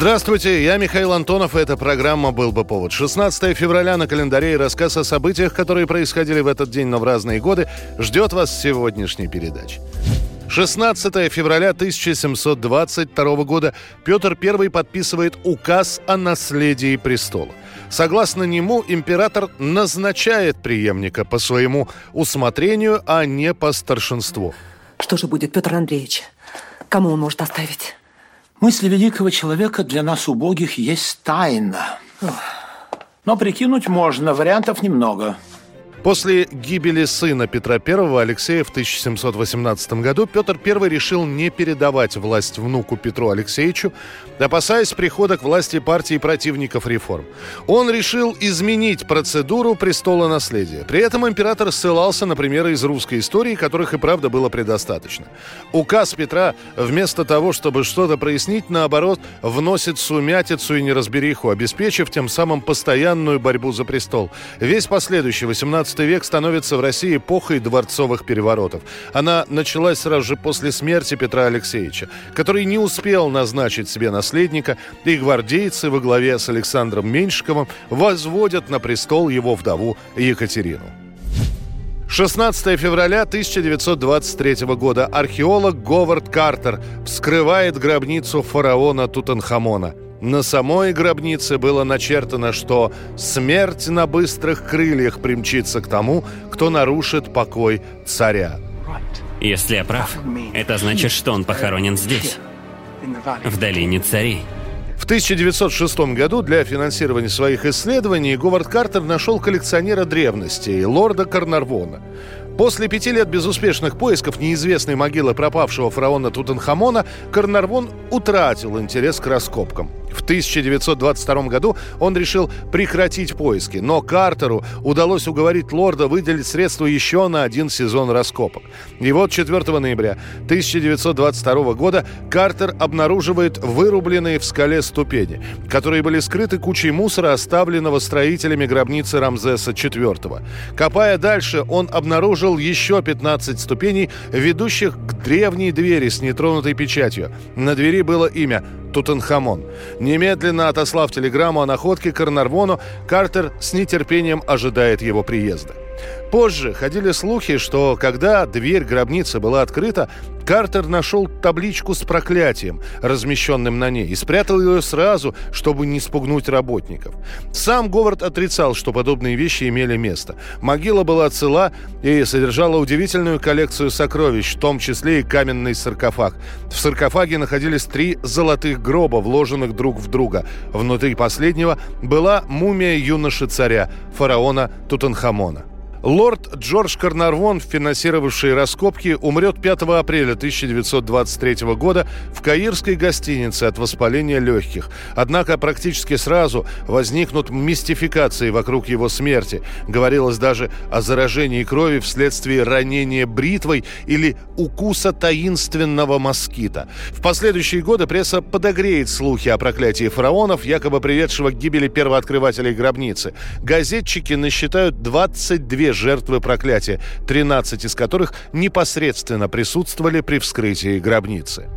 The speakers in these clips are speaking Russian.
Здравствуйте, я Михаил Антонов, и эта программа «Был бы повод». 16 февраля на календаре и рассказ о событиях, которые происходили в этот день, но в разные годы, ждет вас в сегодняшней передаче. 16 февраля 1722 года Петр I подписывает указ о наследии престола. Согласно нему, император назначает преемника по своему усмотрению, а не по старшинству. Что же будет, Петр Андреевич? Кому он может оставить? Мысли великого человека для нас, убогих, есть тайна. Но прикинуть можно, вариантов немного. После гибели сына Петра I Алексея в 1718 году Петр I решил не передавать власть внуку Петру Алексеевичу, опасаясь прихода к власти партии противников реформ. Он решил изменить процедуру престола наследия. При этом император ссылался на примеры из русской истории, которых и правда было предостаточно. Указ Петра, вместо того, чтобы что-то прояснить, наоборот, вносит сумятицу и неразбериху, обеспечив тем самым постоянную борьбу за престол. Весь последующий 18 век становится в России эпохой дворцовых переворотов. Она началась сразу же после смерти Петра Алексеевича, который не успел назначить себе наследника, и гвардейцы во главе с Александром Меньшиковым возводят на престол его вдову Екатерину. 16 февраля 1923 года археолог Говард Картер вскрывает гробницу фараона Тутанхамона. На самой гробнице было начертано, что смерть на быстрых крыльях примчится к тому, кто нарушит покой царя. Если я прав, это значит, что он похоронен здесь, в долине царей. В 1906 году для финансирования своих исследований Говард Картер нашел коллекционера древностей, лорда Карнарвона. После пяти лет безуспешных поисков неизвестной могилы пропавшего фараона Тутанхамона Карнарвон утратил интерес к раскопкам. В 1922 году он решил прекратить поиски, но Картеру удалось уговорить лорда выделить средства еще на один сезон раскопок. И вот 4 ноября 1922 года Картер обнаруживает вырубленные в скале ступени, которые были скрыты кучей мусора, оставленного строителями гробницы Рамзеса IV. Копая дальше, он обнаружил еще 15 ступеней, ведущих к древней двери с нетронутой печатью. На двери было имя Тутанхамон. Немедленно отослав телеграмму о находке Карнарвону, Картер с нетерпением ожидает его приезда. Позже ходили слухи, что когда дверь гробницы была открыта, Картер нашел табличку с проклятием, размещенным на ней, и спрятал ее сразу, чтобы не спугнуть работников. Сам Говард отрицал, что подобные вещи имели место. Могила была цела и содержала удивительную коллекцию сокровищ, в том числе и каменный саркофаг. В саркофаге находились три золотых гроба, вложенных друг в друга. Внутри последнего была мумия юноши-царя, фараона Тутанхамона. Лорд Джордж Карнарвон, финансировавший раскопки, умрет 5 апреля 1923 года в каирской гостинице от воспаления легких. Однако практически сразу возникнут мистификации вокруг его смерти. Говорилось даже о заражении крови вследствие ранения бритвой или укуса таинственного москита. В последующие годы пресса подогреет слухи о проклятии фараонов, якобы приведшего к гибели первооткрывателей гробницы. Газетчики насчитают 22 жертвы проклятия, 13 из которых непосредственно присутствовали при вскрытии гробницы.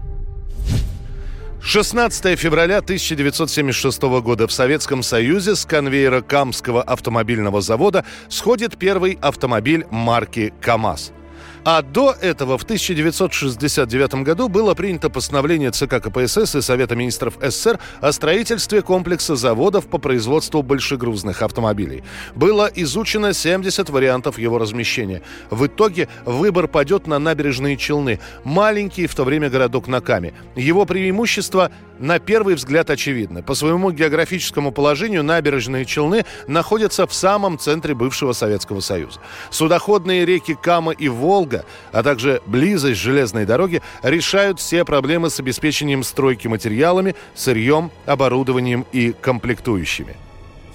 16 февраля 1976 года в Советском Союзе с конвейера Камского автомобильного завода сходит первый автомобиль марки КАМАЗ. А до этого, в 1969 году, было принято постановление ЦК КПСС и Совета министров СССР о строительстве комплекса заводов по производству большегрузных автомобилей. Было изучено 70 вариантов его размещения. В итоге выбор падет на набережные Челны, маленький в то время городок на Каме. Его преимущество на первый взгляд очевидно. По своему географическому положению набережные Челны находятся в самом центре бывшего Советского Союза. Судоходные реки Кама и Волга, а также близость железной дороги решают все проблемы с обеспечением стройки материалами, сырьем, оборудованием и комплектующими.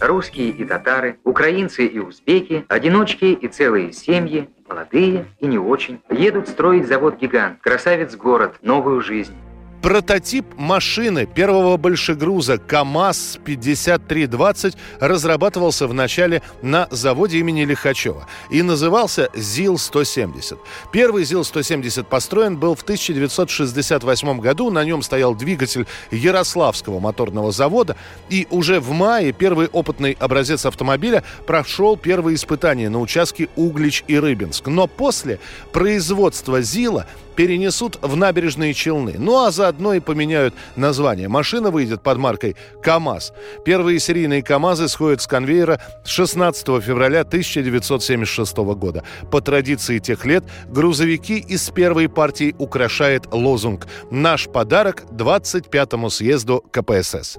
Русские и татары, украинцы и узбеки, одиночки и целые семьи, молодые и не очень, едут строить завод-гигант, красавец-город, новую жизнь. Прототип машины первого большегруза КАМАЗ-5320 разрабатывался в начале на заводе имени Лихачева и назывался ЗИЛ-170. Первый ЗИЛ-170 построен был в 1968 году. На нем стоял двигатель Ярославского моторного завода. И уже в мае первый опытный образец автомобиля прошел первые испытания на участке Углич и Рыбинск. Но после производства ЗИЛа перенесут в набережные Челны. Ну а заодно и поменяют название. Машина выйдет под маркой КАМАЗ. Первые серийные КАМАЗы сходят с конвейера 16 февраля 1976 года. По традиции тех лет грузовики из первой партии украшает лозунг «Наш подарок 25-му съезду КПСС».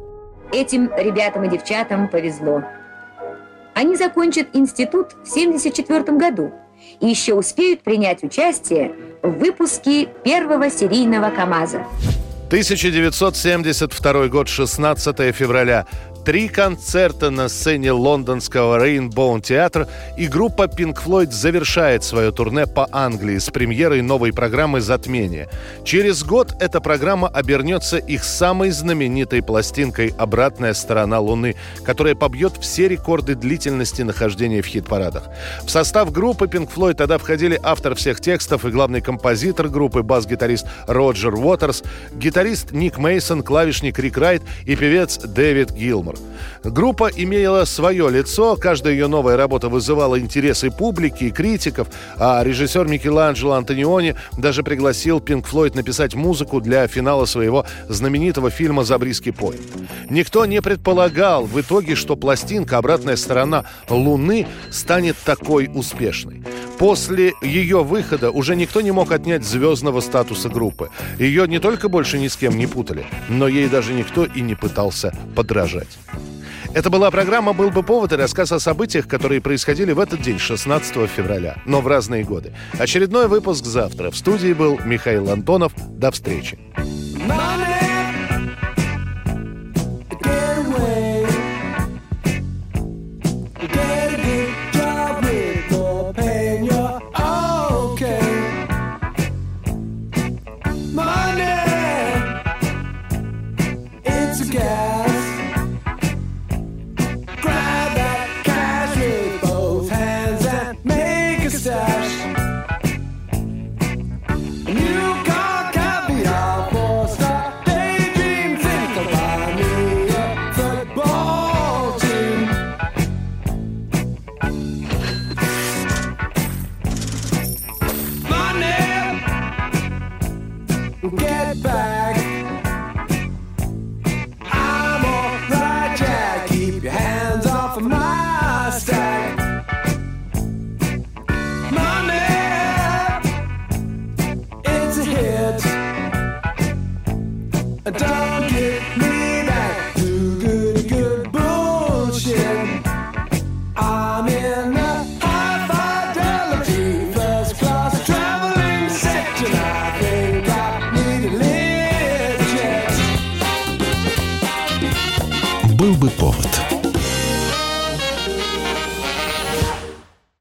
Этим ребятам и девчатам повезло. Они закончат институт в 1974 году и еще успеют принять участие в выпуске первого серийного КАМАЗа. 1972 год, 16 февраля. Три концерта на сцене лондонского Rainbow театра и группа Pink Floyd завершает свое турне по Англии с премьерой новой программы «Затмение». Через год эта программа обернется их самой знаменитой пластинкой «Обратная сторона Луны», которая побьет все рекорды длительности нахождения в хит-парадах. В состав группы Pink Floyd тогда входили автор всех текстов и главный композитор группы, бас-гитарист Роджер Уотерс, гитарист Ник Мейсон, клавишник Рик Райт и певец Дэвид Гилмор. Группа имела свое лицо, каждая ее новая работа вызывала интересы публики и критиков, а режиссер Микеланджело Антониони даже пригласил Пинк Флойд написать музыку для финала своего знаменитого фильма «Забриский поезд». Никто не предполагал в итоге, что пластинка «Обратная сторона Луны» станет такой успешной. После ее выхода уже никто не мог отнять звездного статуса группы. Ее не только больше ни с кем не путали, но ей даже никто и не пытался подражать. Это была программа «Был бы повод» и рассказ о событиях, которые происходили в этот день, 16 февраля, но в разные годы. Очередной выпуск завтра. В студии был Михаил Антонов. До встречи. My stack. Money, it's a hit. Don't get